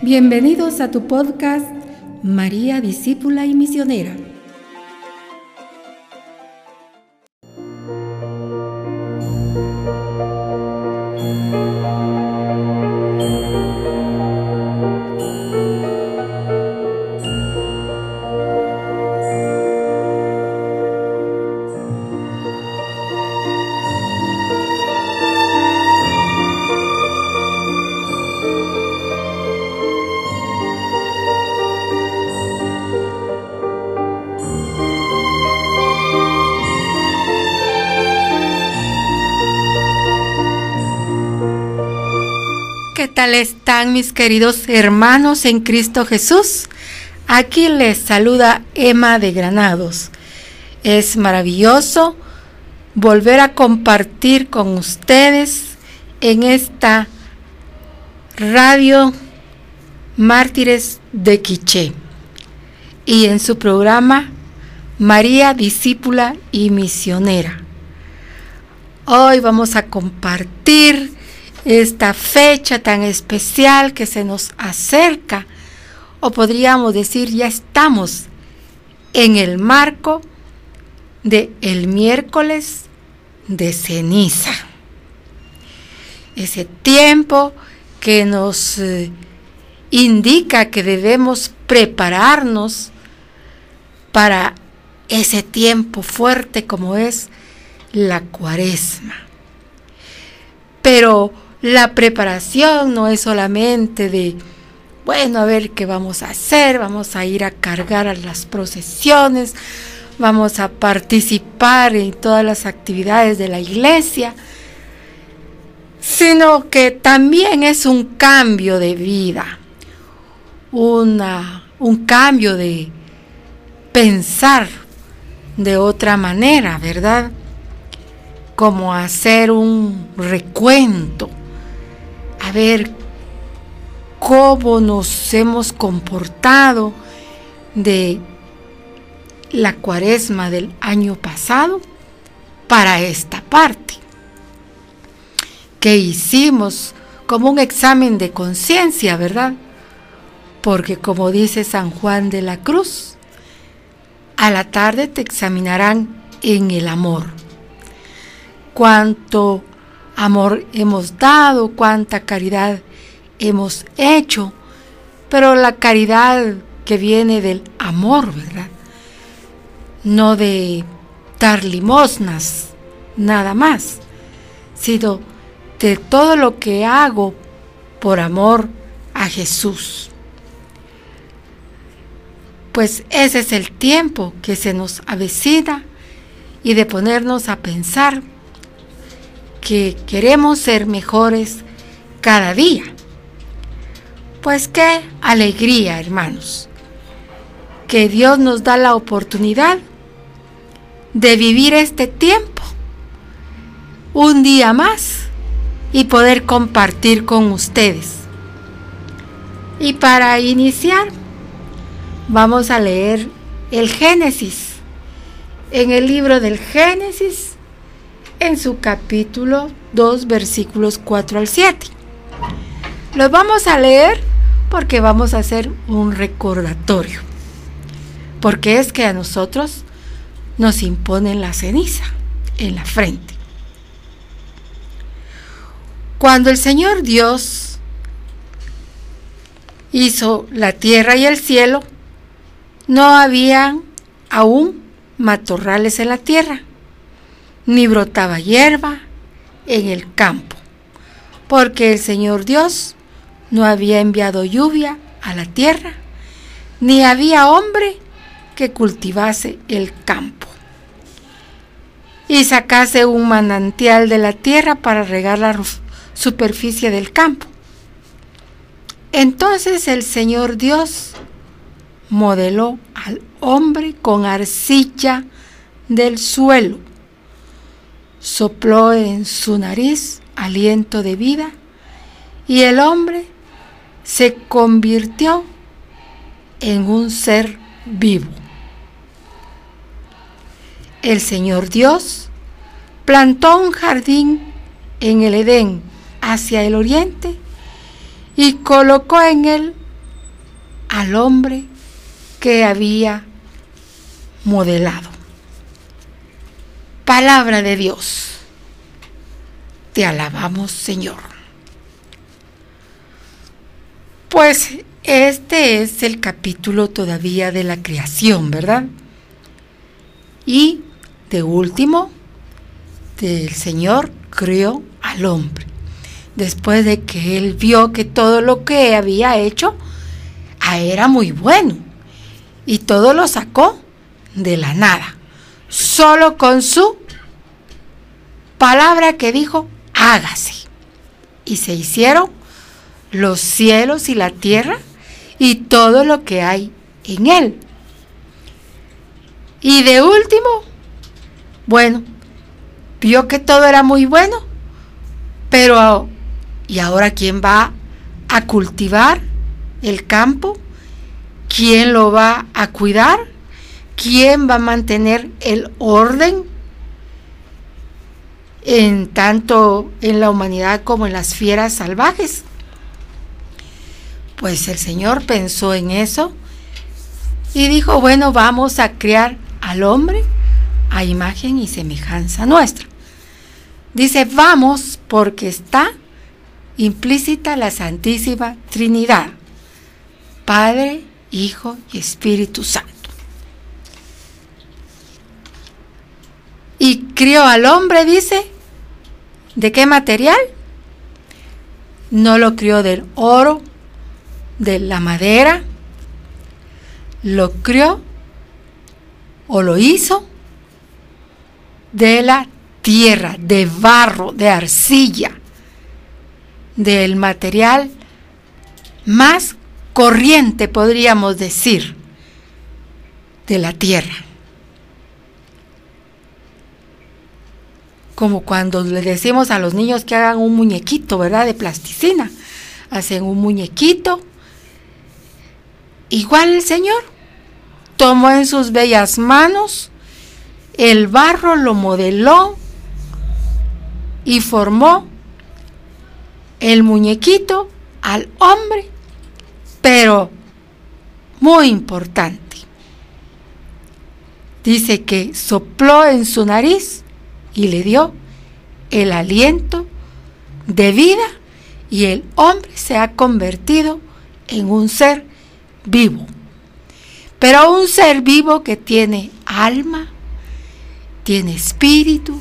Bienvenidos a tu podcast María Discípula y Misionera. Tal están mis queridos hermanos en Cristo Jesús? Aquí les saluda Emma de Granados. Es maravilloso volver a compartir con ustedes en esta radio Mártires de Quiché y en su programa María Discípula y Misionera. Hoy vamos a compartir esta fecha tan especial que se nos acerca, o podríamos decir ya estamos en el marco de el miércoles de ceniza. Ese tiempo que nos eh, indica que debemos prepararnos para ese tiempo fuerte como es la cuaresma. Pero la preparación no es solamente de, bueno, a ver qué vamos a hacer, vamos a ir a cargar a las procesiones, vamos a participar en todas las actividades de la iglesia, sino que también es un cambio de vida, una, un cambio de pensar de otra manera, ¿verdad? Como hacer un recuento a ver cómo nos hemos comportado de la cuaresma del año pasado para esta parte. Que hicimos como un examen de conciencia, ¿verdad? Porque como dice San Juan de la Cruz, a la tarde te examinarán en el amor. Cuánto amor hemos dado, cuánta caridad hemos hecho, pero la caridad que viene del amor, ¿verdad? No de dar limosnas, nada más, sino de todo lo que hago por amor a Jesús. Pues ese es el tiempo que se nos avecina y de ponernos a pensar que queremos ser mejores cada día. Pues qué alegría, hermanos, que Dios nos da la oportunidad de vivir este tiempo un día más y poder compartir con ustedes. Y para iniciar, vamos a leer el Génesis. En el libro del Génesis, en su capítulo 2, versículos 4 al 7. Los vamos a leer porque vamos a hacer un recordatorio. Porque es que a nosotros nos imponen la ceniza en la frente. Cuando el Señor Dios hizo la tierra y el cielo, no había aún matorrales en la tierra ni brotaba hierba en el campo, porque el Señor Dios no había enviado lluvia a la tierra, ni había hombre que cultivase el campo y sacase un manantial de la tierra para regar la superficie del campo. Entonces el Señor Dios modeló al hombre con arcilla del suelo sopló en su nariz aliento de vida y el hombre se convirtió en un ser vivo. El Señor Dios plantó un jardín en el Edén hacia el oriente y colocó en él al hombre que había modelado. Palabra de Dios. Te alabamos, Señor. Pues este es el capítulo todavía de la creación, ¿verdad? Y de último, el Señor creó al hombre. Después de que él vio que todo lo que había hecho ah, era muy bueno. Y todo lo sacó de la nada. Solo con su palabra que dijo, hágase. Y se hicieron los cielos y la tierra y todo lo que hay en él. Y de último, bueno, vio que todo era muy bueno, pero ¿y ahora quién va a cultivar el campo? ¿Quién lo va a cuidar? ¿Quién va a mantener el orden en tanto en la humanidad como en las fieras salvajes? Pues el Señor pensó en eso y dijo, bueno, vamos a crear al hombre a imagen y semejanza nuestra. Dice, vamos porque está implícita la Santísima Trinidad, Padre, Hijo y Espíritu Santo. Y crió al hombre, dice, ¿de qué material? No lo crió del oro, de la madera, lo crió o lo hizo de la tierra, de barro, de arcilla, del material más corriente, podríamos decir, de la tierra. Como cuando le decimos a los niños que hagan un muñequito, ¿verdad? De plasticina. Hacen un muñequito Igual el Señor tomó en sus bellas manos el barro, lo modeló y formó el muñequito al hombre, pero muy importante. Dice que sopló en su nariz y le dio el aliento de vida y el hombre se ha convertido en un ser vivo. Pero un ser vivo que tiene alma, tiene espíritu,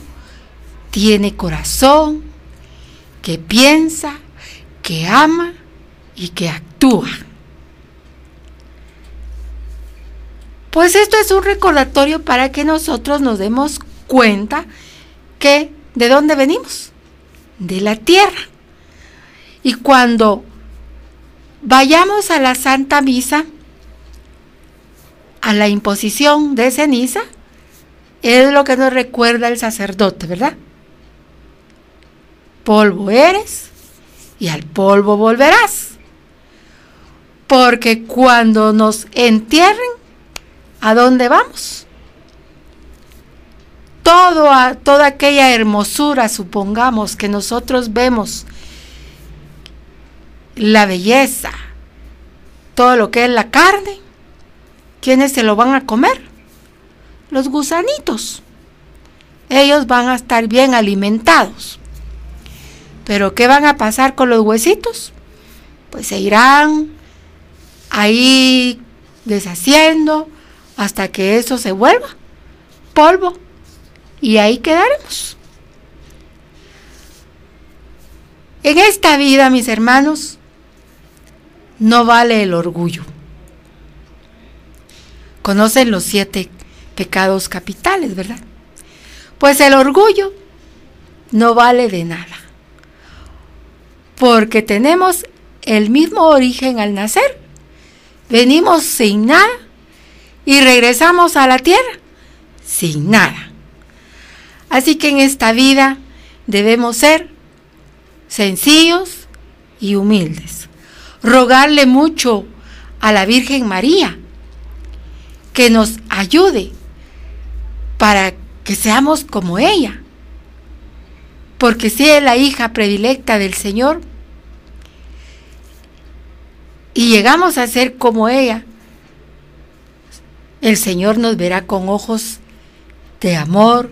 tiene corazón, que piensa, que ama y que actúa. Pues esto es un recordatorio para que nosotros nos demos cuenta de dónde venimos, de la tierra. Y cuando Vayamos a la Santa Misa, a la imposición de ceniza, es lo que nos recuerda el sacerdote, ¿verdad? Polvo eres y al polvo volverás. Porque cuando nos entierren, ¿a dónde vamos? Todo toda aquella hermosura, supongamos, que nosotros vemos la belleza, todo lo que es la carne, ¿quiénes se lo van a comer? Los gusanitos. Ellos van a estar bien alimentados. Pero ¿qué van a pasar con los huesitos? Pues se irán ahí deshaciendo hasta que eso se vuelva polvo. Y ahí quedaremos. En esta vida, mis hermanos, no vale el orgullo. Conocen los siete pecados capitales, ¿verdad? Pues el orgullo no vale de nada. Porque tenemos el mismo origen al nacer. Venimos sin nada y regresamos a la tierra sin nada. Así que en esta vida debemos ser sencillos y humildes rogarle mucho a la Virgen María que nos ayude para que seamos como ella. Porque si es la hija predilecta del Señor, y llegamos a ser como ella, el Señor nos verá con ojos de amor,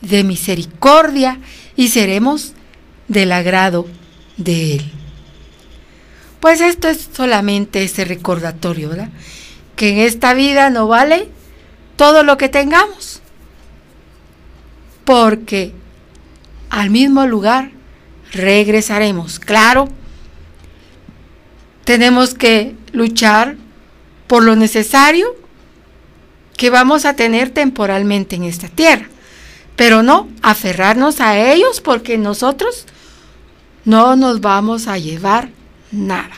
de misericordia y seremos del agrado de Él. Pues esto es solamente ese recordatorio, ¿verdad? Que en esta vida no vale todo lo que tengamos, porque al mismo lugar regresaremos. Claro, tenemos que luchar por lo necesario que vamos a tener temporalmente en esta tierra, pero no aferrarnos a ellos porque nosotros no nos vamos a llevar nada.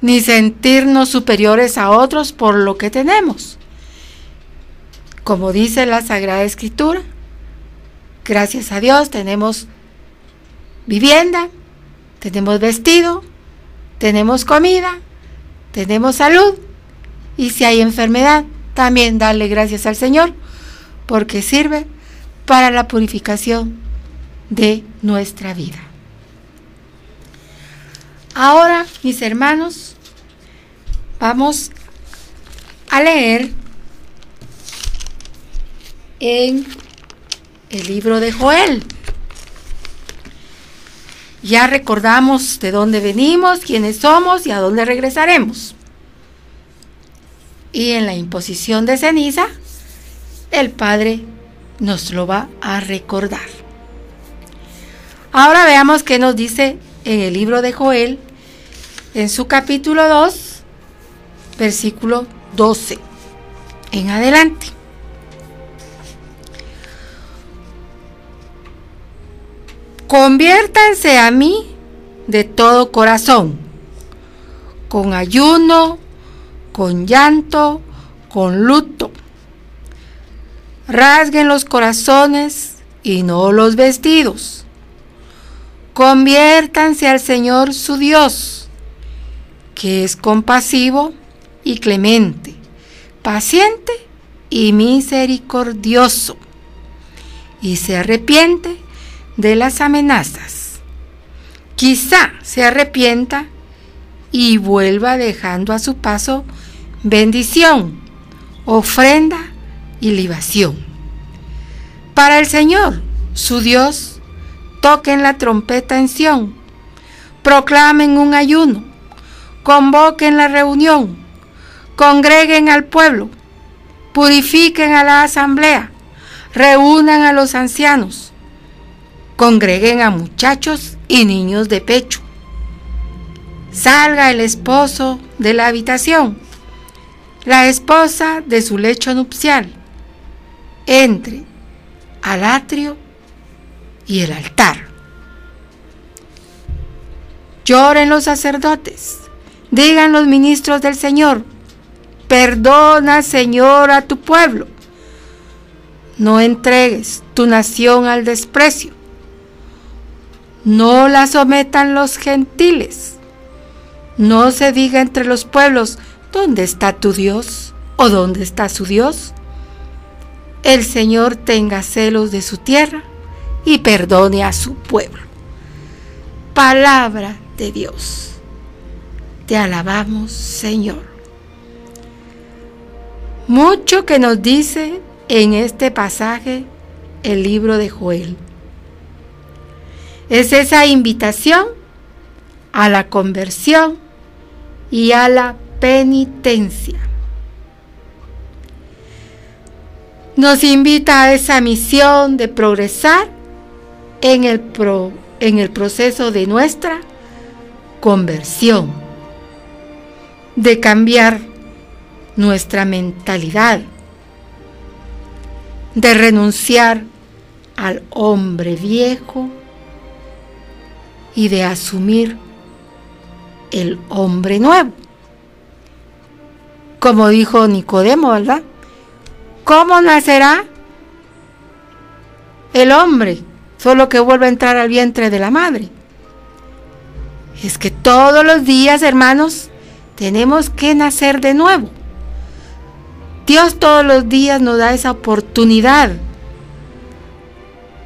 Ni sentirnos superiores a otros por lo que tenemos. Como dice la Sagrada Escritura, gracias a Dios tenemos vivienda, tenemos vestido, tenemos comida, tenemos salud y si hay enfermedad, también darle gracias al Señor porque sirve para la purificación de nuestra vida. Ahora, mis hermanos, vamos a leer en el libro de Joel. Ya recordamos de dónde venimos, quiénes somos y a dónde regresaremos. Y en la imposición de ceniza, el Padre nos lo va a recordar. Ahora veamos qué nos dice en el libro de Joel, en su capítulo 2, versículo 12 en adelante. Conviértanse a mí de todo corazón, con ayuno, con llanto, con luto. Rasguen los corazones y no los vestidos Conviértanse al Señor su Dios, que es compasivo y clemente, paciente y misericordioso, y se arrepiente de las amenazas. Quizá se arrepienta y vuelva dejando a su paso bendición, ofrenda y libación. Para el Señor, su Dios, toquen la trompeta en Sión, proclamen un ayuno, convoquen la reunión, congreguen al pueblo, purifiquen a la asamblea, reúnan a los ancianos, congreguen a muchachos y niños de pecho. Salga el esposo de la habitación, la esposa de su lecho nupcial, entre al atrio y el altar. Lloren los sacerdotes, digan los ministros del Señor, perdona Señor a tu pueblo. No entregues tu nación al desprecio. No la sometan los gentiles. No se diga entre los pueblos, ¿dónde está tu Dios? ¿O dónde está su Dios? El Señor tenga celos de su tierra y perdone a su pueblo. Palabra de Dios. Te alabamos, Señor. Mucho que nos dice en este pasaje el libro de Joel. Es esa invitación a la conversión y a la penitencia. Nos invita a esa misión de progresar en el, en el proceso de nuestra conversión, de cambiar nuestra mentalidad, de renunciar al hombre viejo y de asumir el hombre nuevo. Como dijo Nicodemo, ¿verdad? ¿Cómo nacerá el hombre solo que vuelve a entrar al vientre de la madre. Es que todos los días, hermanos, tenemos que nacer de nuevo. Dios todos los días nos da esa oportunidad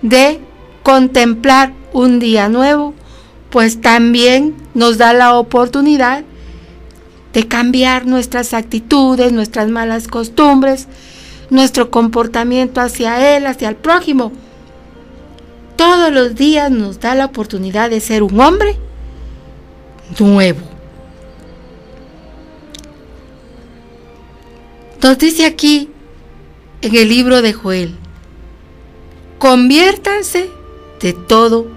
de contemplar un día nuevo, pues también nos da la oportunidad de cambiar nuestras actitudes, nuestras malas costumbres, nuestro comportamiento hacia Él, hacia el prójimo. Todos los días nos da la oportunidad de ser un hombre nuevo. Nos dice aquí en el libro de Joel, conviértanse de todo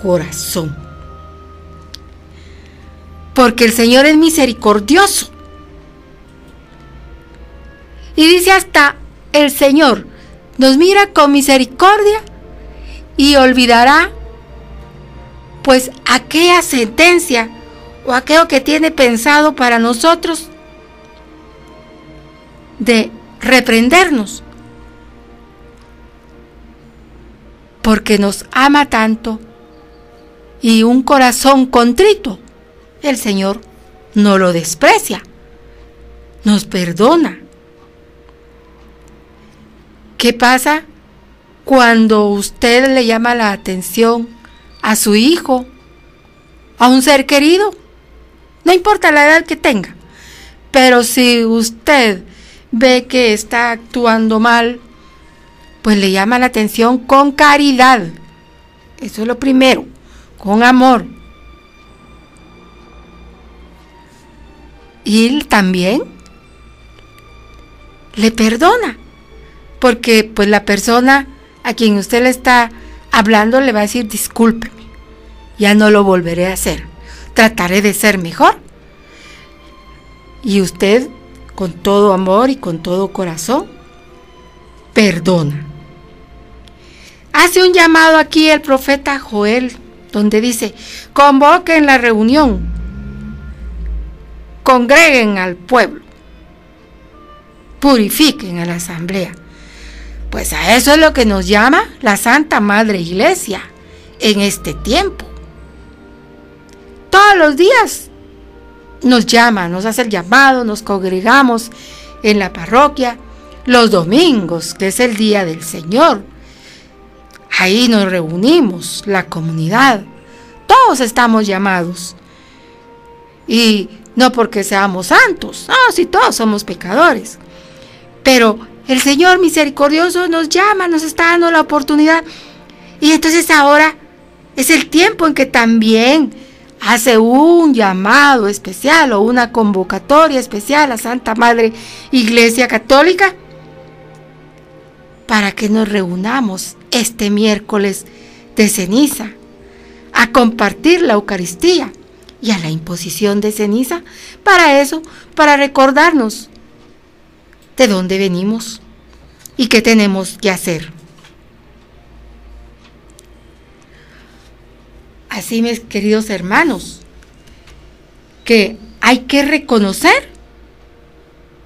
corazón. Porque el Señor es misericordioso. Y dice hasta el Señor nos mira con misericordia y olvidará pues aquella sentencia o aquello que tiene pensado para nosotros de reprendernos. Porque nos ama tanto y un corazón contrito, el Señor no lo desprecia, nos perdona. ¿Qué pasa cuando usted le llama la atención a su hijo, a un ser querido? No importa la edad que tenga, pero si usted ve que está actuando mal, pues le llama la atención con caridad. Eso es lo primero con amor. Y él también le perdona, porque pues la persona a quien usted le está hablando le va a decir discúlpeme, ya no lo volveré a hacer, trataré de ser mejor. Y usted con todo amor y con todo corazón perdona. Hace un llamado aquí el profeta Joel donde dice, convoquen la reunión, congreguen al pueblo, purifiquen a la asamblea. Pues a eso es lo que nos llama la Santa Madre Iglesia en este tiempo. Todos los días nos llama, nos hace el llamado, nos congregamos en la parroquia, los domingos, que es el día del Señor, Ahí nos reunimos, la comunidad. Todos estamos llamados. Y no porque seamos santos, no, si todos somos pecadores. Pero el Señor misericordioso nos llama, nos está dando la oportunidad. Y entonces ahora es el tiempo en que también hace un llamado especial o una convocatoria especial a Santa Madre Iglesia Católica para que nos reunamos este miércoles de ceniza a compartir la Eucaristía y a la imposición de ceniza. Para eso, para recordarnos de dónde venimos y qué tenemos que hacer. Así, mis queridos hermanos, que hay que reconocer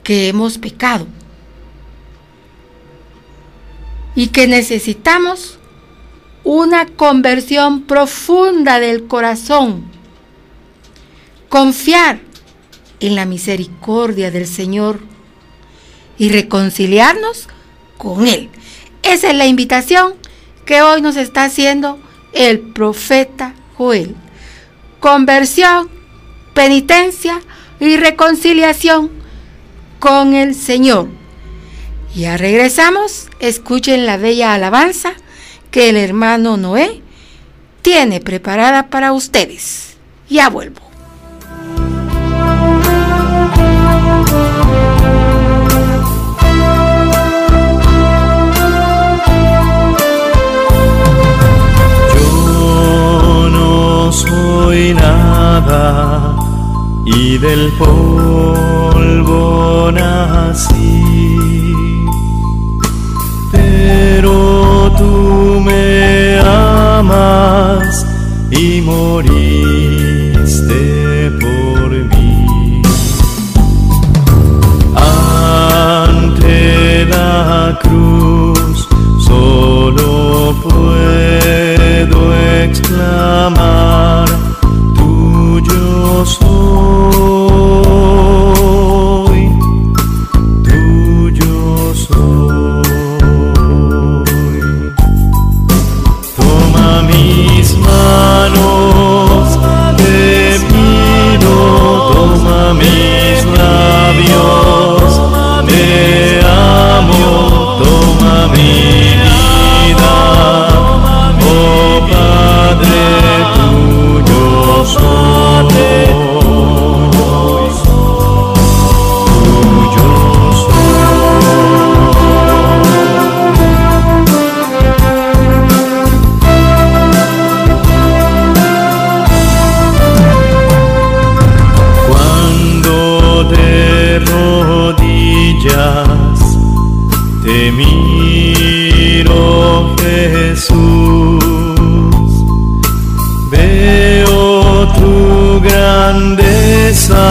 que hemos pecado y que necesitamos una conversión profunda del corazón. Confiar en la misericordia del Señor y reconciliarnos con Él. Esa es la invitación que hoy nos está haciendo el profeta Joel. Conversión, penitencia y reconciliación con el Señor. Ya regresamos, escuchen la bella alabanza que el hermano Noé tiene preparada para ustedes. Ya vuelvo. Soy nada y del polvo nací pero tú me amas y moriste por mí. Ante la cruz solo puedo exclamar, tuyo soy. Grandeza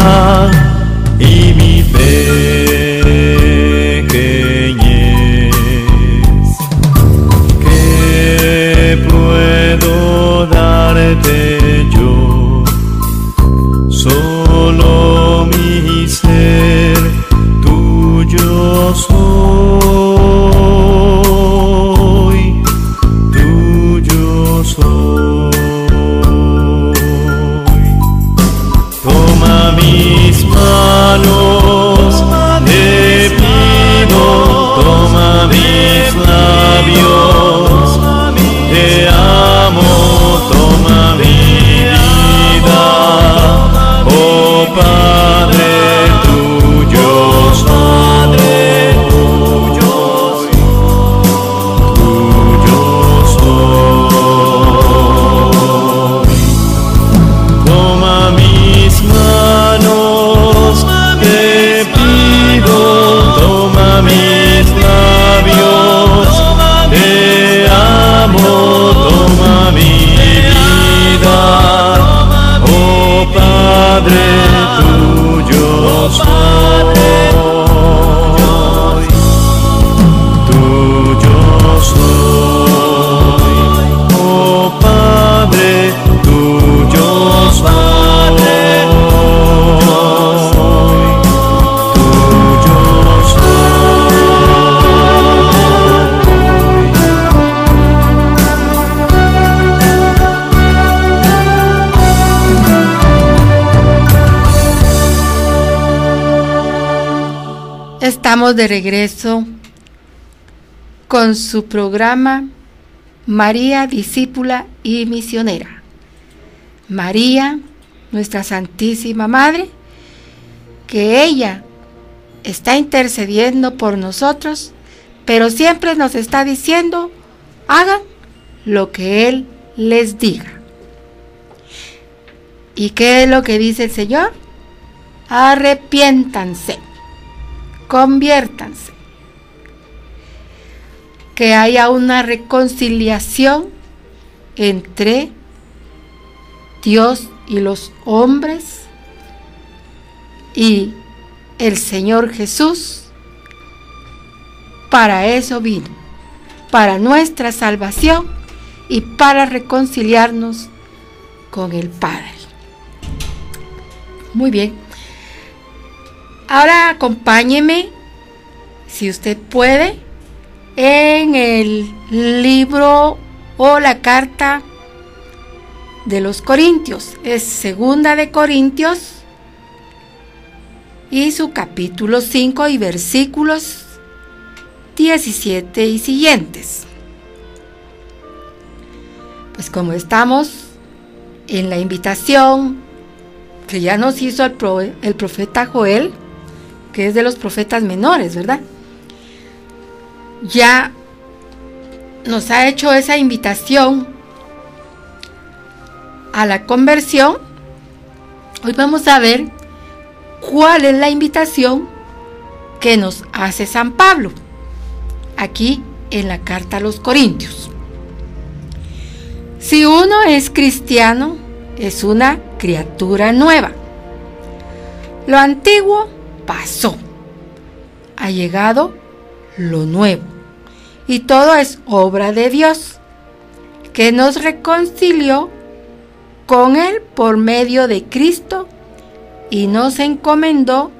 Estamos de regreso con su programa María, discípula y misionera. María, nuestra Santísima Madre, que ella está intercediendo por nosotros, pero siempre nos está diciendo, hagan lo que Él les diga. ¿Y qué es lo que dice el Señor? Arrepiéntanse conviértanse. Que haya una reconciliación entre Dios y los hombres y el Señor Jesús. Para eso vino, para nuestra salvación y para reconciliarnos con el Padre. Muy bien. Ahora acompáñeme, si usted puede, en el libro o la carta de los Corintios. Es segunda de Corintios y su capítulo 5 y versículos 17 y siguientes. Pues como estamos en la invitación que ya nos hizo el, el profeta Joel, que es de los profetas menores, ¿verdad? Ya nos ha hecho esa invitación a la conversión. Hoy vamos a ver cuál es la invitación que nos hace San Pablo aquí en la carta a los Corintios. Si uno es cristiano, es una criatura nueva. Lo antiguo pasó. Ha llegado lo nuevo. Y todo es obra de Dios, que nos reconcilió con Él por medio de Cristo y nos encomendó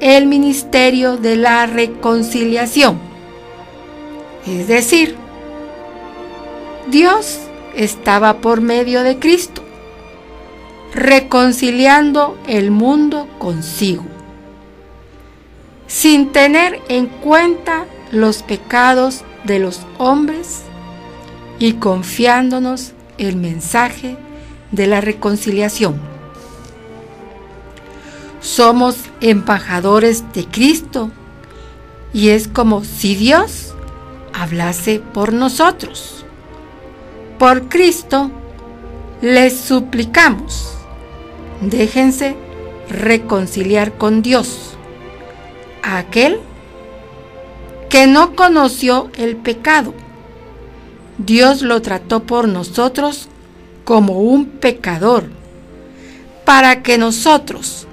el ministerio de la reconciliación. Es decir, Dios estaba por medio de Cristo, reconciliando el mundo consigo, sin tener en cuenta los pecados de los hombres y confiándonos el mensaje de la reconciliación. Somos embajadores de Cristo y es como si Dios hablase por nosotros. Por Cristo les suplicamos, déjense reconciliar con Dios, aquel que no conoció el pecado. Dios lo trató por nosotros como un pecador, para que nosotros,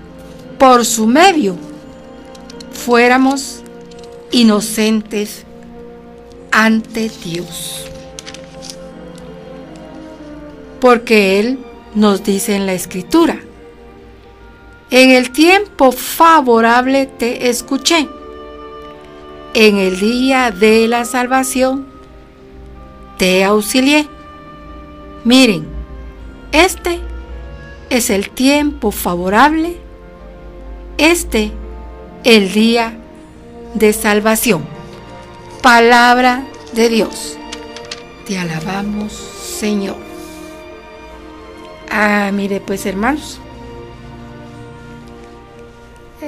por su medio, fuéramos inocentes ante Dios. Porque Él nos dice en la escritura, en el tiempo favorable te escuché, en el día de la salvación te auxilié. Miren, este es el tiempo favorable, este el día de salvación. Palabra de Dios. Te alabamos, Señor. Ah, mire pues hermanos.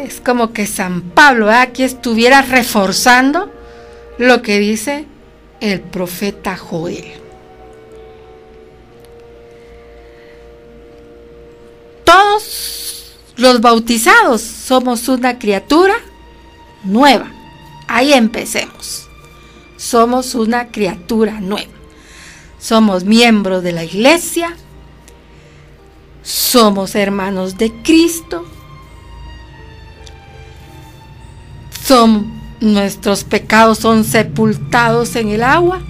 Es como que San Pablo aquí estuviera reforzando lo que dice el profeta Joel. Todos los bautizados somos una criatura nueva. Ahí empecemos. Somos una criatura nueva. Somos miembros de la iglesia. Somos hermanos de Cristo. Son, nuestros pecados son sepultados en el agua.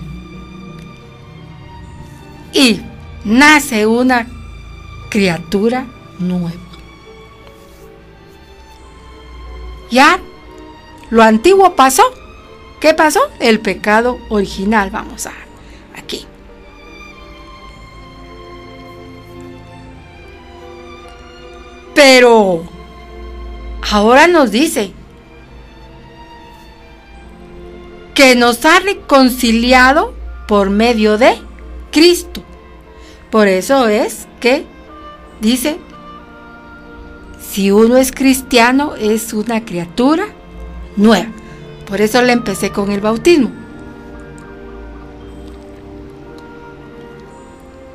Y nace una criatura nueva. Ya lo antiguo pasó. ¿Qué pasó? El pecado original. Vamos a aquí. Pero ahora nos dice que nos ha reconciliado por medio de Cristo. Por eso es que dice, si uno es cristiano es una criatura nueva. Por eso le empecé con el bautismo.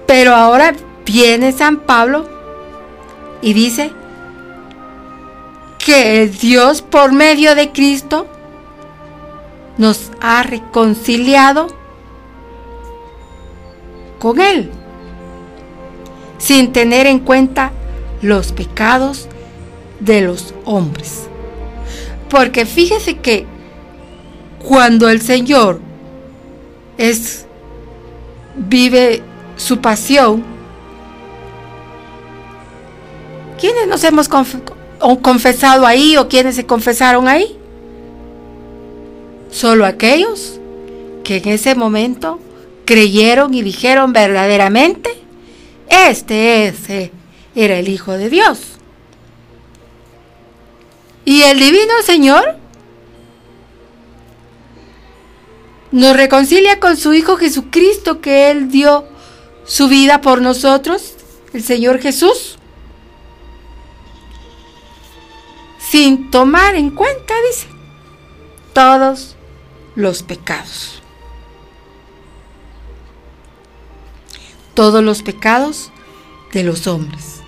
Pero ahora viene San Pablo y dice que Dios por medio de Cristo nos ha reconciliado con Él, sin tener en cuenta los pecados de los hombres. Porque fíjese que cuando el Señor es vive su pasión, ¿quiénes nos hemos confesado ahí o quiénes se confesaron ahí? Solo aquellos que en ese momento creyeron y dijeron verdaderamente, este ese era el Hijo de Dios. Y el Divino Señor nos reconcilia con su Hijo Jesucristo que Él dio su vida por nosotros, el Señor Jesús, sin tomar en cuenta, dice, todos los pecados. Todos los pecados de los hombres.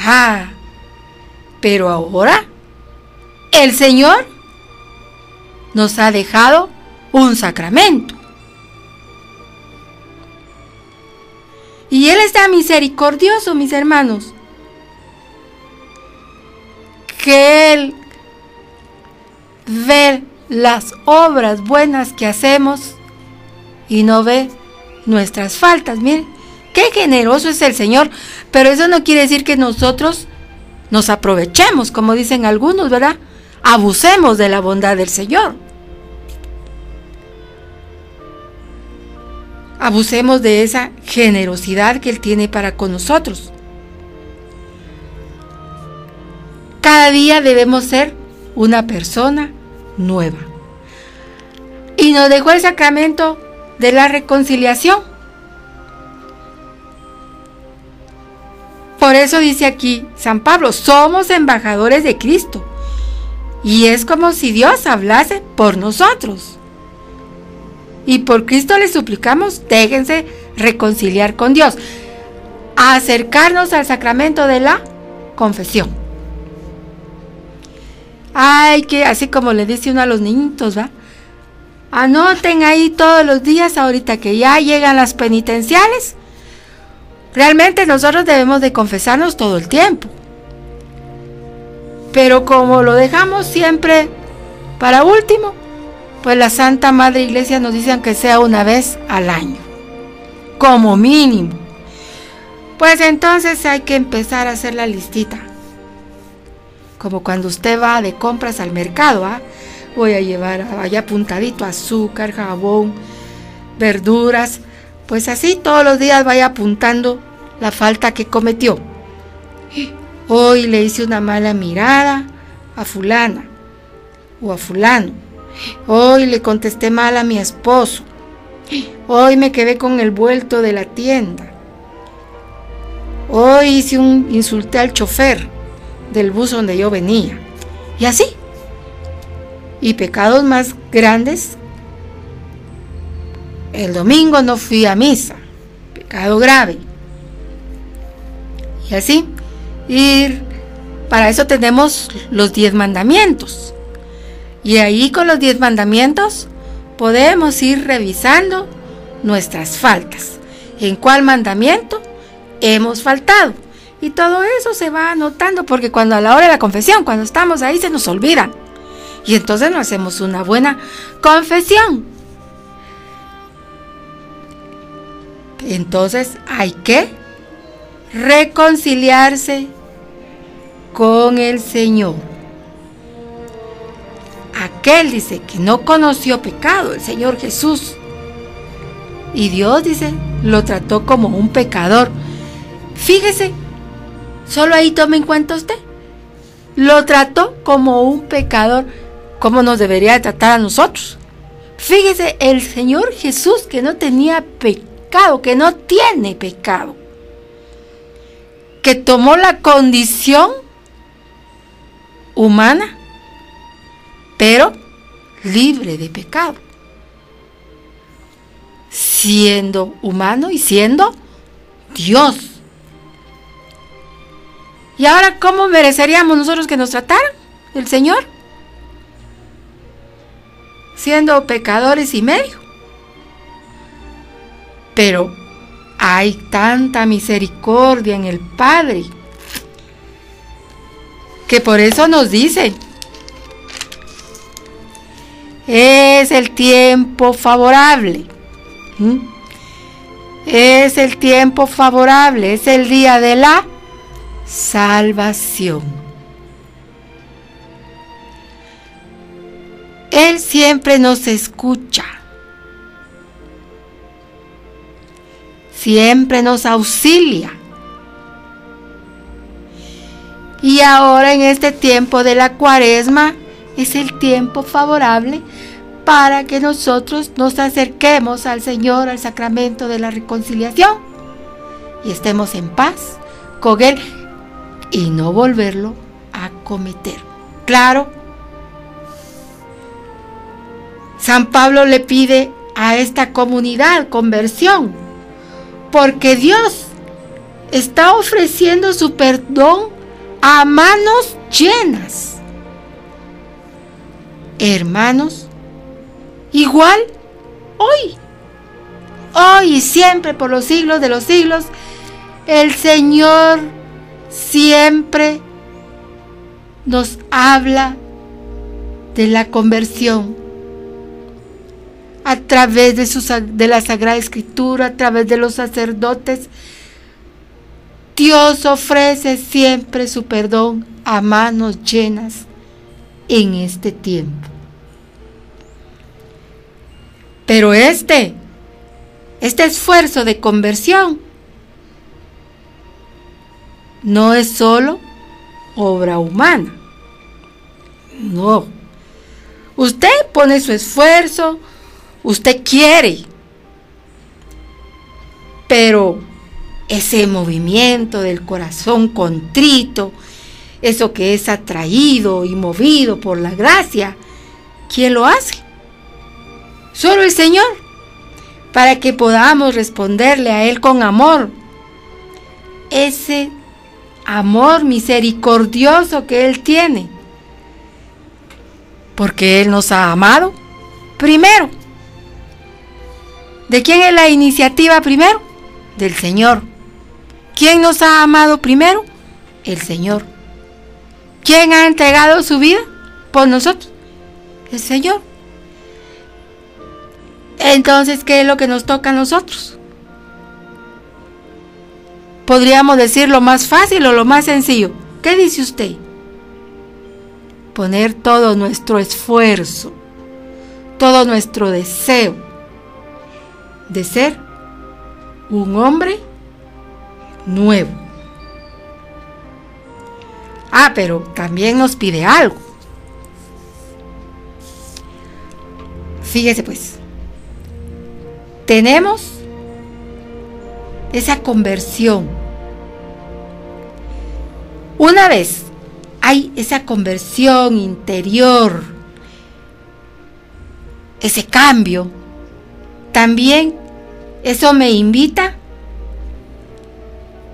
Ah, pero ahora el Señor nos ha dejado un sacramento. Y Él está misericordioso, mis hermanos. Que Él ve las obras buenas que hacemos y no ve nuestras faltas. Miren, qué generoso es el Señor. Pero eso no quiere decir que nosotros nos aprovechemos, como dicen algunos, ¿verdad? Abusemos de la bondad del Señor. Abusemos de esa generosidad que Él tiene para con nosotros. Cada día debemos ser una persona nueva. Y nos dejó el sacramento de la reconciliación. Por eso dice aquí San Pablo, somos embajadores de Cristo. Y es como si Dios hablase por nosotros. Y por Cristo le suplicamos, déjense reconciliar con Dios. acercarnos al sacramento de la confesión. Ay, que así como le dice uno a los niñitos, ¿va? Anoten ahí todos los días, ahorita que ya llegan las penitenciales, Realmente nosotros debemos de confesarnos todo el tiempo. Pero como lo dejamos siempre para último, pues la Santa Madre Iglesia nos dice que sea una vez al año, como mínimo. Pues entonces hay que empezar a hacer la listita. Como cuando usted va de compras al mercado, ¿ah? voy a llevar allá apuntadito azúcar, jabón, verduras, pues así todos los días vaya apuntando la falta que cometió. Hoy le hice una mala mirada a fulana o a fulano. Hoy le contesté mal a mi esposo. Hoy me quedé con el vuelto de la tienda. Hoy hice un insulté al chofer del bus donde yo venía. Y así. Y pecados más grandes. El domingo no fui a misa. Pecado grave. Y así. Ir. Para eso tenemos los diez mandamientos. Y ahí con los diez mandamientos podemos ir revisando nuestras faltas. ¿En cuál mandamiento hemos faltado? Y todo eso se va anotando porque cuando a la hora de la confesión, cuando estamos ahí, se nos olvida. Y entonces no hacemos una buena confesión. Entonces hay que reconciliarse con el Señor. Aquel dice que no conoció pecado, el Señor Jesús. Y Dios dice, lo trató como un pecador. Fíjese, solo ahí tome en cuenta usted. Lo trató como un pecador, como nos debería tratar a nosotros. Fíjese, el Señor Jesús que no tenía pecado, que no tiene pecado, que tomó la condición humana pero libre de pecado, siendo humano y siendo Dios. ¿Y ahora cómo mereceríamos nosotros que nos trataran el Señor? Siendo pecadores y medio. Pero hay tanta misericordia en el Padre que por eso nos dice, es el tiempo favorable. Es el tiempo favorable, es el día de la salvación. Él siempre nos escucha. Siempre nos auxilia. Y ahora en este tiempo de la cuaresma, es el tiempo favorable para que nosotros nos acerquemos al Señor, al sacramento de la reconciliación y estemos en paz con Él y no volverlo a cometer. Claro, San Pablo le pide a esta comunidad conversión, porque Dios está ofreciendo su perdón a manos llenas hermanos, igual hoy, hoy y siempre por los siglos de los siglos, el Señor siempre nos habla de la conversión a través de, de la Sagrada Escritura, a través de los sacerdotes. Dios ofrece siempre su perdón a manos llenas en este tiempo. Pero este, este esfuerzo de conversión no es solo obra humana. No. Usted pone su esfuerzo, usted quiere, pero ese movimiento del corazón contrito, eso que es atraído y movido por la gracia, ¿quién lo hace? Solo el Señor, para que podamos responderle a Él con amor. Ese amor misericordioso que Él tiene. Porque Él nos ha amado primero. ¿De quién es la iniciativa primero? Del Señor. ¿Quién nos ha amado primero? El Señor. ¿Quién ha entregado su vida por nosotros? El Señor. Entonces, ¿qué es lo que nos toca a nosotros? Podríamos decir lo más fácil o lo más sencillo. ¿Qué dice usted? Poner todo nuestro esfuerzo, todo nuestro deseo de ser un hombre nuevo. Ah, pero también nos pide algo. Fíjese pues, tenemos esa conversión. Una vez hay esa conversión interior, ese cambio, también eso me invita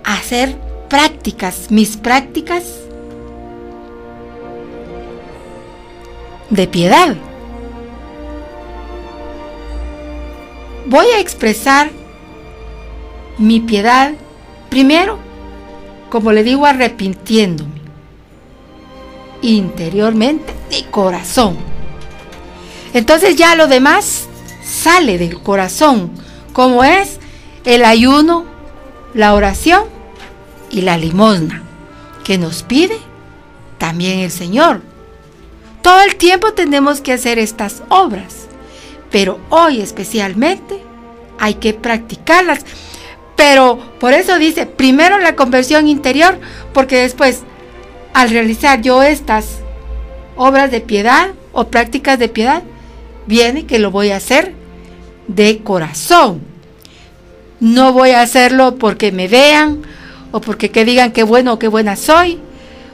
a hacer prácticas, mis prácticas de piedad. Voy a expresar mi piedad primero, como le digo, arrepintiéndome interiormente de corazón. Entonces ya lo demás sale del corazón, como es el ayuno, la oración y la limosna, que nos pide también el Señor. Todo el tiempo tenemos que hacer estas obras, pero hoy especialmente hay que practicarlas. Pero por eso dice, primero la conversión interior, porque después, al realizar yo estas obras de piedad o prácticas de piedad, viene que lo voy a hacer de corazón. No voy a hacerlo porque me vean o porque que digan qué bueno o qué buena soy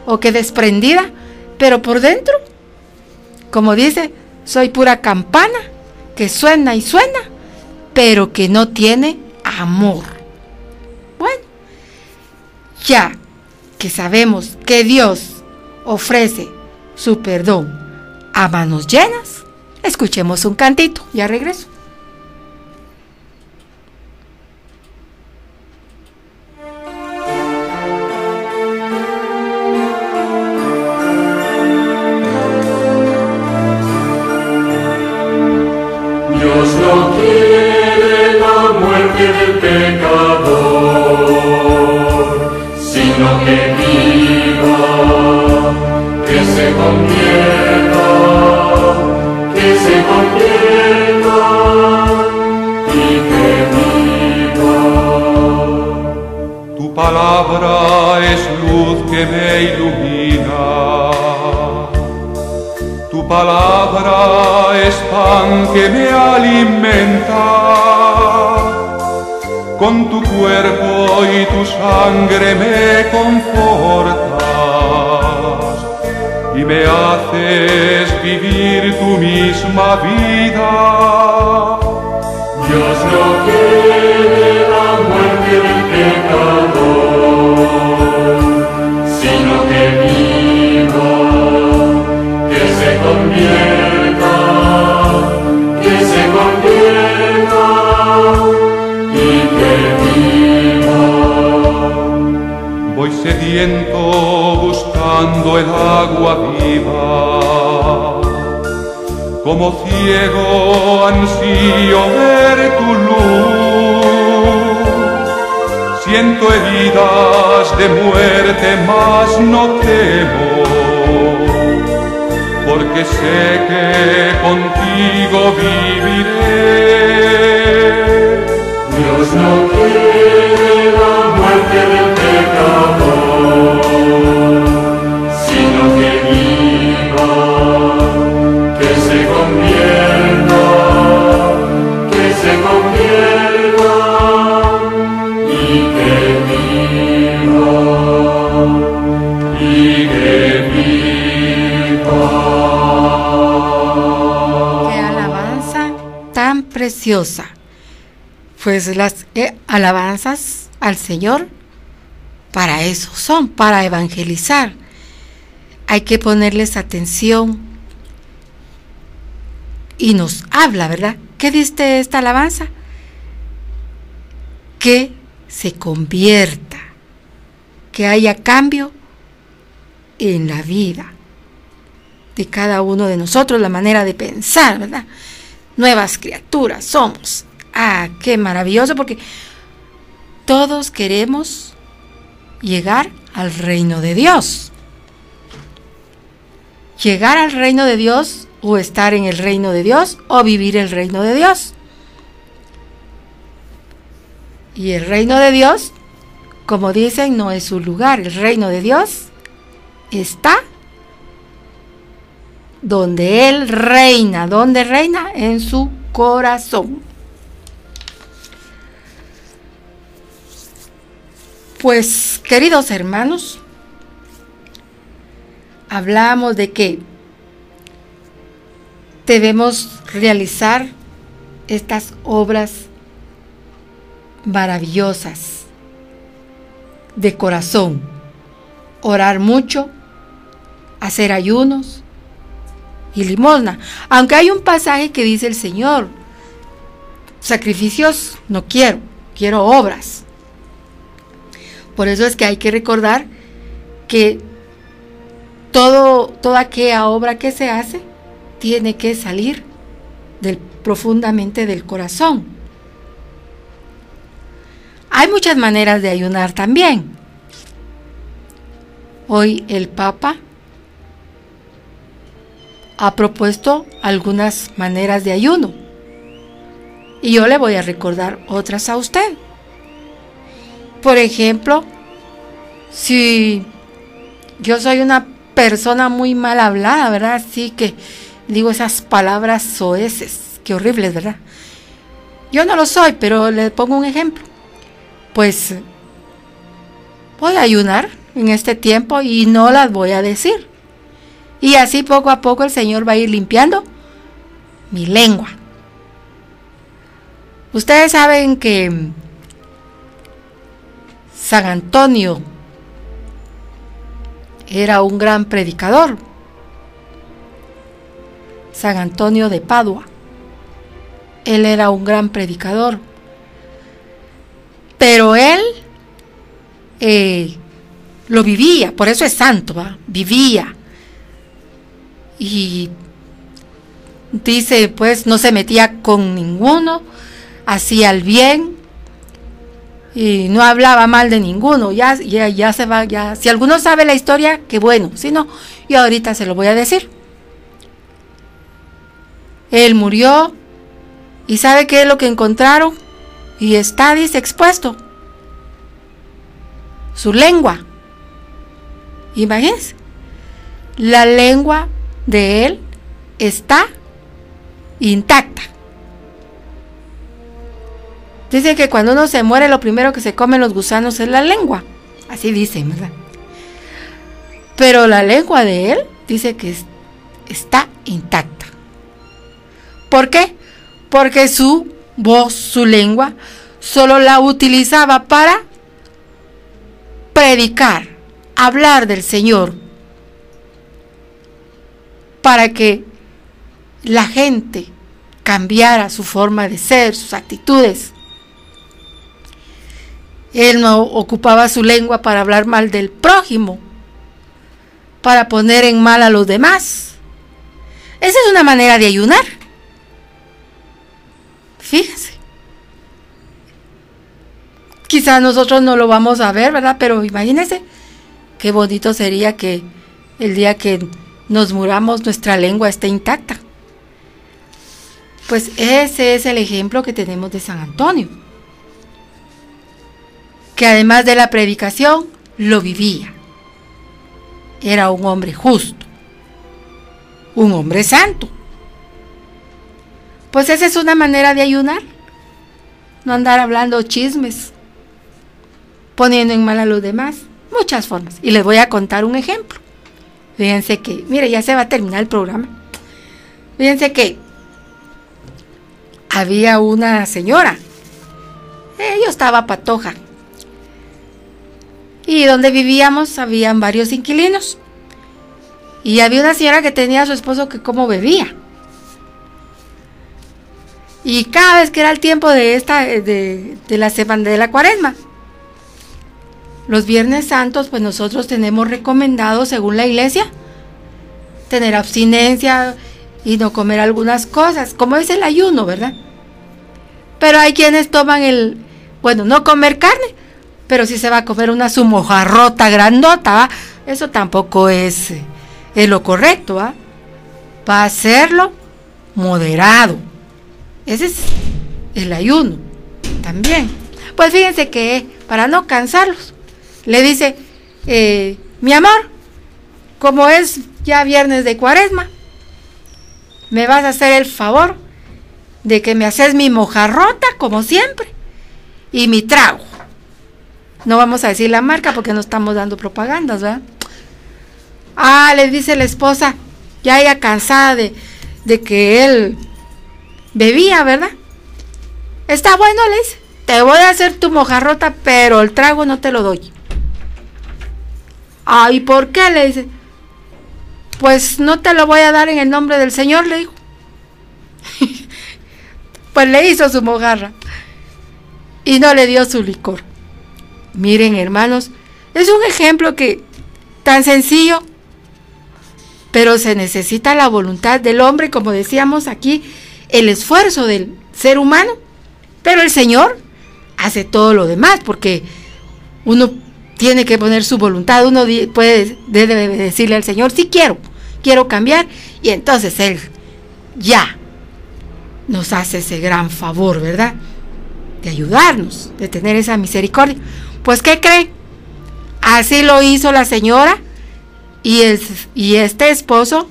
o qué desprendida, pero por dentro, como dice, soy pura campana que suena y suena, pero que no tiene amor. Ya que sabemos que Dios ofrece su perdón a manos llenas, escuchemos un cantito, ya regreso. palabra es luz que me ilumina. Tu palabra es pan que me alimenta. Con tu cuerpo y tu sangre me confortas y me haces vivir tu misma vida Dios no quede la muerte del pecador, sino que viva, que se convierta, que se convierta y que viva. Voy sediento buscando el agua viva como ciego ansío ver tu luz. Siento heridas de muerte, mas no temo, porque sé que contigo viviré. Dios no quiere la muerte del pecador, sino que Pues las eh, alabanzas al Señor para eso son, para evangelizar. Hay que ponerles atención y nos habla, ¿verdad? ¿Qué dice esta alabanza? Que se convierta que haya cambio en la vida de cada uno de nosotros, la manera de pensar, ¿verdad? Nuevas criaturas somos. Ah, qué maravilloso, porque todos queremos llegar al reino de Dios. Llegar al reino de Dios o estar en el reino de Dios o vivir el reino de Dios. Y el reino de Dios, como dicen, no es su lugar. El reino de Dios está donde Él reina. ¿Dónde reina? En su corazón. Pues, queridos hermanos, hablamos de que debemos realizar estas obras maravillosas de corazón, orar mucho, hacer ayunos y limosna. Aunque hay un pasaje que dice el Señor, sacrificios no quiero, quiero obras. Por eso es que hay que recordar que todo, toda aquella obra que se hace tiene que salir del, profundamente del corazón. Hay muchas maneras de ayunar también. Hoy el Papa ha propuesto algunas maneras de ayuno. Y yo le voy a recordar otras a usted. Por ejemplo, si yo soy una persona muy mal hablada, ¿verdad? Así que digo esas palabras soeces, qué horribles, ¿verdad? Yo no lo soy, pero le pongo un ejemplo. Pues voy a ayunar en este tiempo y no las voy a decir. Y así poco a poco el Señor va a ir limpiando mi lengua. Ustedes saben que San Antonio era un gran predicador. San Antonio de Padua. Él era un gran predicador. Pero él eh, lo vivía, por eso es santo, vivía. Y dice, pues no se metía con ninguno, hacía el bien, y no hablaba mal de ninguno. Ya, ya, ya se va, ya. Si alguno sabe la historia, qué bueno. Si no, yo ahorita se lo voy a decir. Él murió y sabe qué es lo que encontraron y está, dice, expuesto. Su lengua. Imagínense. La lengua de él está intacta. Dice que cuando uno se muere lo primero que se comen los gusanos es la lengua. Así dice, ¿verdad? Pero la lengua de él dice que está intacta. ¿Por qué? Porque su voz, su lengua, solo la utilizaba para predicar, hablar del Señor, para que la gente cambiara su forma de ser, sus actitudes. Él no ocupaba su lengua para hablar mal del prójimo, para poner en mal a los demás. Esa es una manera de ayunar. Fíjense. Quizás nosotros no lo vamos a ver, ¿verdad? Pero imagínense qué bonito sería que el día que nos muramos nuestra lengua esté intacta. Pues ese es el ejemplo que tenemos de San Antonio que además de la predicación, lo vivía. Era un hombre justo, un hombre santo. Pues esa es una manera de ayunar. No andar hablando chismes, poniendo en mal a los demás. Muchas formas. Y les voy a contar un ejemplo. Fíjense que, mire, ya se va a terminar el programa. Fíjense que había una señora. Ella estaba patoja y donde vivíamos habían varios inquilinos. Y había una señora que tenía a su esposo que como bebía. Y cada vez que era el tiempo de esta de, la semana de la cuaresma, los viernes santos, pues nosotros tenemos recomendado, según la iglesia, tener abstinencia y no comer algunas cosas, como es el ayuno, ¿verdad? Pero hay quienes toman el, bueno, no comer carne, pero si se va a comer una su mojarrota grandota, eso tampoco es, es lo correcto, ¿va? Va a hacerlo moderado. Ese es el ayuno también. Pues fíjense que para no cansarlos, le dice, eh, mi amor, como es ya viernes de cuaresma, me vas a hacer el favor de que me haces mi mojarrota como siempre y mi trago. No vamos a decir la marca porque no estamos dando propagandas, ¿verdad? Ah, le dice la esposa, ya ella cansada de, de que él bebía, ¿verdad? Está bueno, le dice, te voy a hacer tu mojarrota, pero el trago no te lo doy. Ay, ¿por qué? Le dice, pues no te lo voy a dar en el nombre del Señor, le dijo. pues le hizo su mojarra y no le dio su licor. Miren, hermanos, es un ejemplo que tan sencillo, pero se necesita la voluntad del hombre, como decíamos aquí, el esfuerzo del ser humano, pero el Señor hace todo lo demás, porque uno tiene que poner su voluntad, uno puede debe decirle al Señor, sí quiero, quiero cambiar, y entonces Él ya nos hace ese gran favor, ¿verdad? De ayudarnos, de tener esa misericordia. Pues, ¿qué creen? Así lo hizo la señora y, y este esposo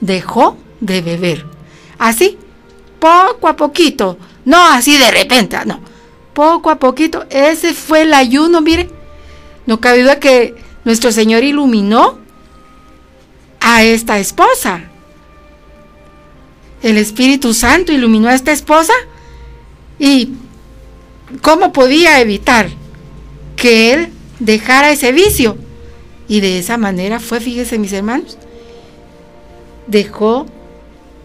dejó de beber. Así, poco a poquito, no así de repente, no, poco a poquito, ese fue el ayuno, miren. No cabe duda que nuestro Señor iluminó a esta esposa. El Espíritu Santo iluminó a esta esposa y ¿cómo podía evitar que él dejara ese vicio? Y de esa manera fue, fíjense mis hermanos, dejó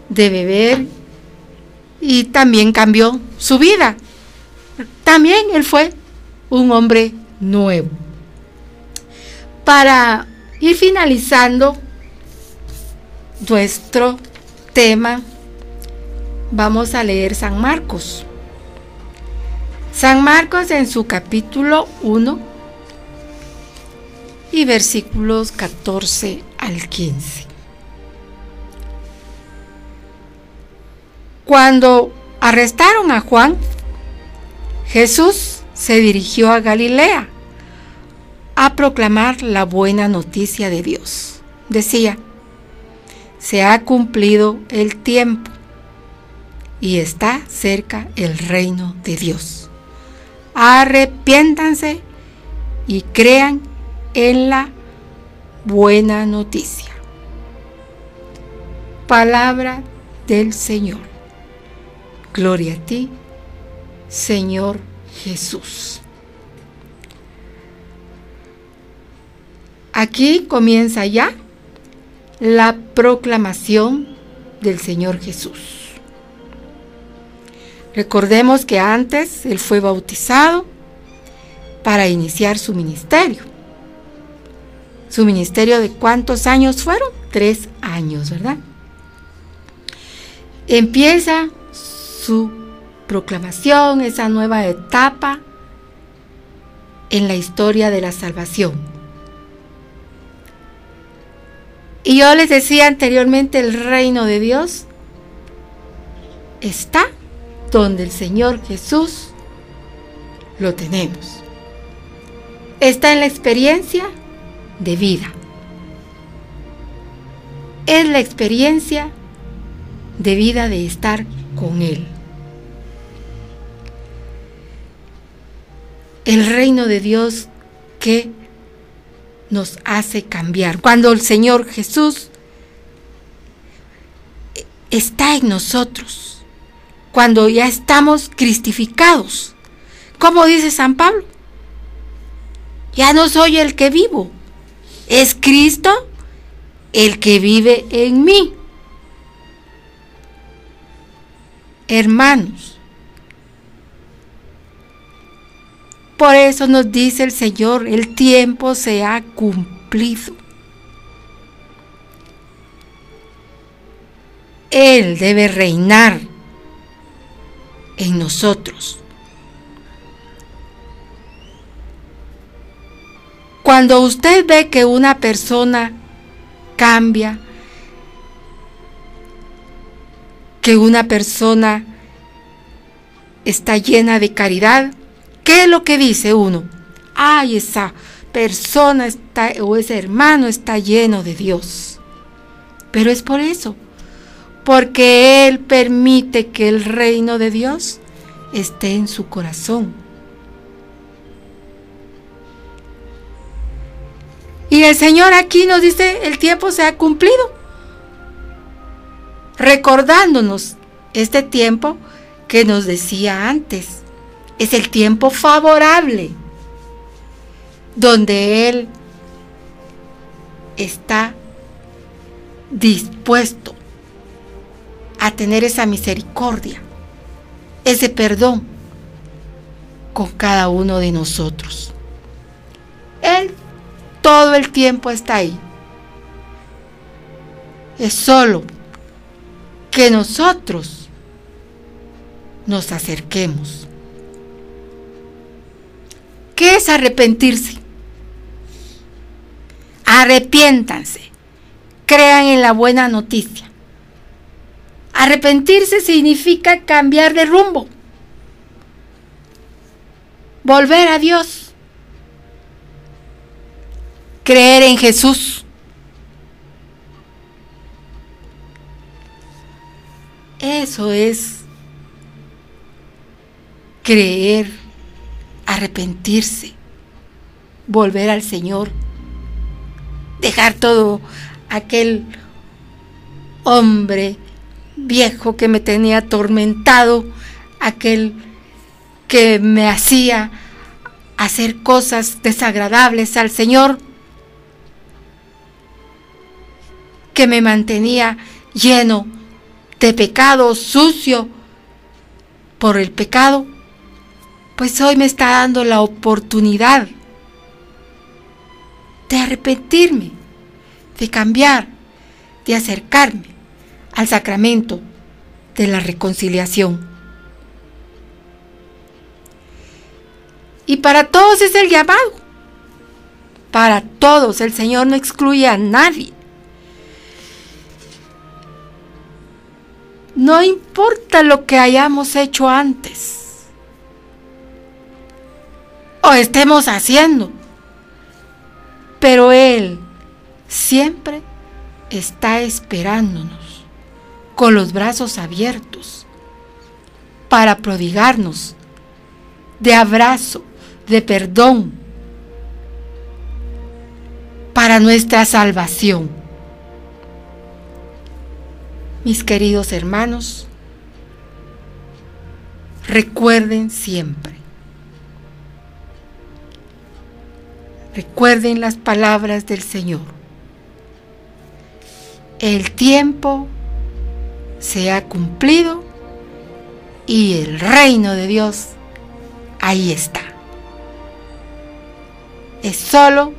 de beber y también cambió su vida. También él fue un hombre nuevo. Para ir finalizando nuestro tema, vamos a leer San Marcos. San Marcos en su capítulo 1 y versículos 14 al 15. Cuando arrestaron a Juan, Jesús se dirigió a Galilea a proclamar la buena noticia de Dios. Decía, se ha cumplido el tiempo y está cerca el reino de Dios. Arrepiéntanse y crean en la buena noticia. Palabra del Señor. Gloria a ti, Señor Jesús. Aquí comienza ya la proclamación del Señor Jesús. Recordemos que antes Él fue bautizado para iniciar su ministerio. Su ministerio de cuántos años fueron? Tres años, ¿verdad? Empieza su proclamación, esa nueva etapa en la historia de la salvación. Y yo les decía anteriormente, el reino de Dios está donde el Señor Jesús lo tenemos. Está en la experiencia de vida. Es la experiencia de vida de estar con Él. El reino de Dios que nos hace cambiar. Cuando el Señor Jesús está en nosotros, cuando ya estamos cristificados, como dice San Pablo, ya no soy el que vivo, es Cristo el que vive en mí. Hermanos, Por eso nos dice el Señor, el tiempo se ha cumplido. Él debe reinar en nosotros. Cuando usted ve que una persona cambia, que una persona está llena de caridad, ¿qué es lo que dice uno? Ay, esa persona está o ese hermano está lleno de Dios. Pero es por eso, porque Él permite que el reino de Dios esté en su corazón. Y el Señor aquí nos dice, el tiempo se ha cumplido, recordándonos este tiempo que nos decía antes. Es el tiempo favorable, donde Él está dispuesto a tener esa misericordia, ese perdón con cada uno de nosotros. Él todo el tiempo está ahí. Es solo que nosotros nos acerquemos. ¿Qué es arrepentirse? Arrepiéntanse. Crean en la buena noticia. Arrepentirse significa cambiar de rumbo. Volver a Dios. Creer en Jesús. Eso es creer, arrepentirse, volver al Señor, dejar todo aquel hombre viejo que me tenía atormentado, aquel que me hacía hacer cosas desagradables al Señor, que me mantenía lleno de pecado, sucio por el pecado, pues hoy me está dando la oportunidad de arrepentirme, de cambiar, de acercarme al sacramento de la reconciliación. Y para todos es el llamado. Para todos, el Señor no excluye a nadie. No importa lo que hayamos hecho antes estemos haciendo, pero Él siempre está esperándonos con los brazos abiertos para prodigarnos de abrazo, de perdón, para nuestra salvación. Mis queridos hermanos, recuerden siempre, recuerden las palabras del Señor. El tiempo se ha cumplido y el reino de Dios ahí está. Es solo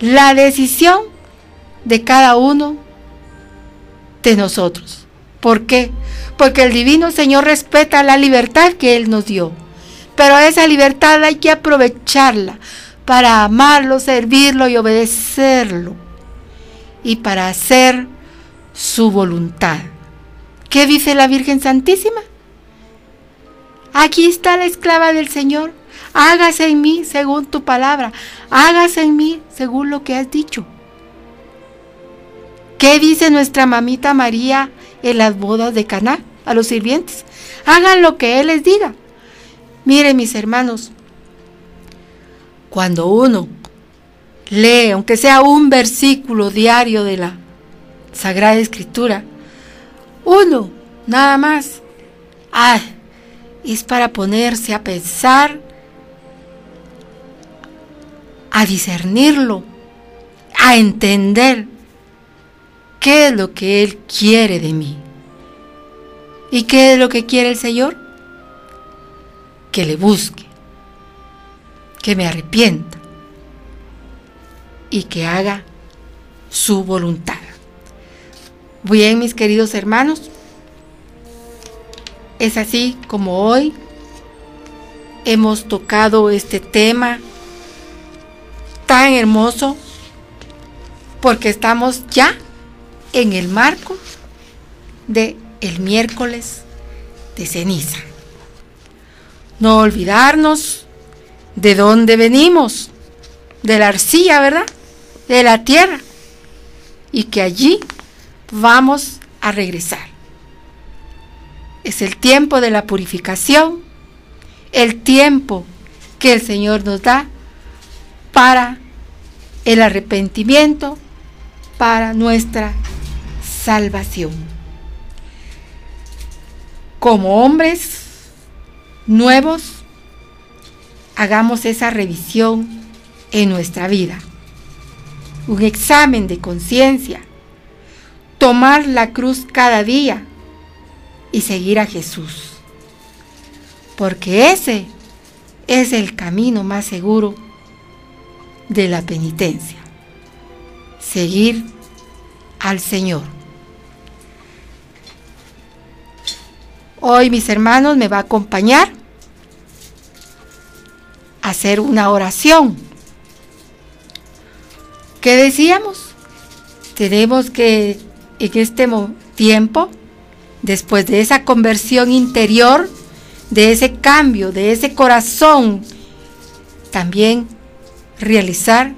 la decisión de cada uno de nosotros. ¿Por qué? Porque el divino Señor respeta la libertad que Él nos dio. Pero esa libertad hay que aprovecharla para amarlo, servirlo y obedecerlo. Y para hacer su voluntad. ¿Qué dice la Virgen Santísima? Aquí está la esclava del Señor. Hágase en mí según tu palabra. Hágase en mí según lo que has dicho. ¿Qué dice nuestra mamita María en las bodas de Caná a los sirvientes? Hagan lo que Él les diga. Miren mis hermanos, cuando uno lee, aunque sea un versículo diario de la Sagrada Escritura. Uno, nada más. Ah, es para ponerse a pensar, a discernirlo, a entender qué es lo que Él quiere de mí. ¿Y qué es lo que quiere el Señor? Que le busque, que me arrepienta y que haga su voluntad. Bien, mis queridos hermanos, es así como hoy hemos tocado este tema tan hermoso porque estamos ya en el marco de el miércoles de ceniza. No olvidarnos de dónde venimos, de la arcilla, ¿verdad? De la tierra. Y que allí vamos a regresar. Es el tiempo de la purificación, el tiempo que el Señor nos da para el arrepentimiento, para nuestra salvación. Como hombres nuevos, hagamos esa revisión en nuestra vida. Un examen de conciencia. Tomar la cruz cada día y seguir a Jesús. Porque ese es el camino más seguro de la penitencia. Seguir al Señor. Hoy mis hermanos me va a acompañar hacer una oración. ¿Qué decíamos? Tenemos que en este tiempo después de esa conversión interior, de ese cambio, de ese corazón, también realizar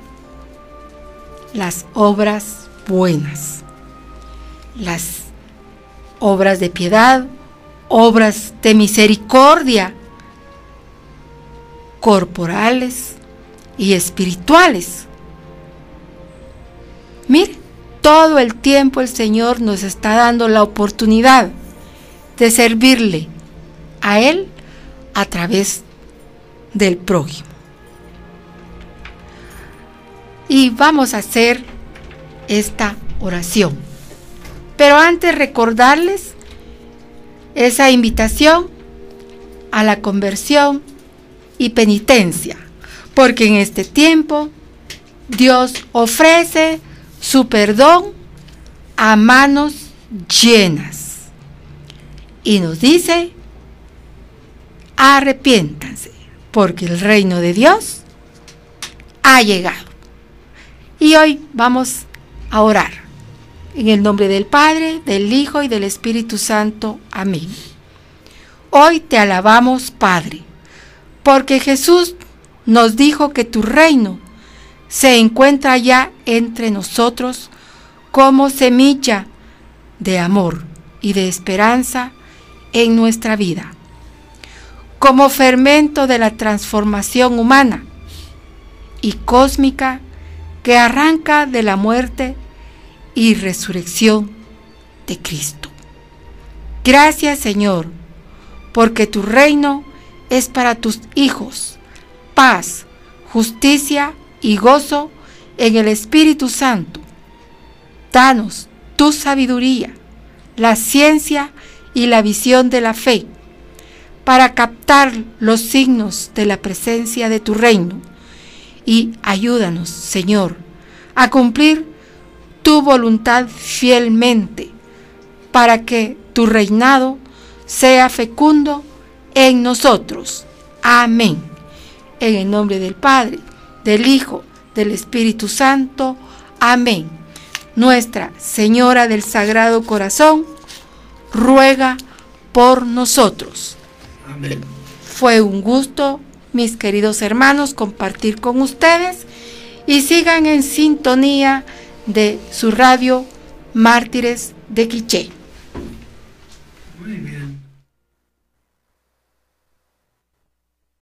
las obras buenas, las obras de piedad, obras de misericordia, corporales y espirituales. Mire, todo el tiempo el Señor nos está dando la oportunidad de servirle a Él a través del prójimo. Y vamos a hacer esta oración. Pero antes recordarles esa invitación a la conversión y penitencia, porque en este tiempo Dios ofrece su perdón a manos llenas. Y nos dice, arrepiéntanse, porque el reino de Dios ha llegado. Y hoy vamos a orar. En el nombre del Padre, del Hijo y del Espíritu Santo. Amén. Hoy te alabamos, Padre, porque Jesús nos dijo que tu reino se encuentra ya entre nosotros como semilla de amor y de esperanza en nuestra vida, como fermento de la transformación humana y cósmica que arranca de la muerte y resurrección de Cristo. Gracias Señor, porque tu reino es para tus hijos, paz, justicia y gozo en el Espíritu Santo. Danos tu sabiduría, la ciencia y la visión de la fe para captar los signos de la presencia de tu reino. Y ayúdanos, Señor, a cumplir tu voluntad fielmente para que tu reinado sea fecundo en nosotros. Amén. En el nombre del Padre, del Hijo, del Espíritu Santo. Amén. Nuestra Señora del Sagrado Corazón, ruega por nosotros. Amén. Fue un gusto, mis queridos hermanos, compartir con ustedes y sigan en sintonía de su radio Mártires de Quiché.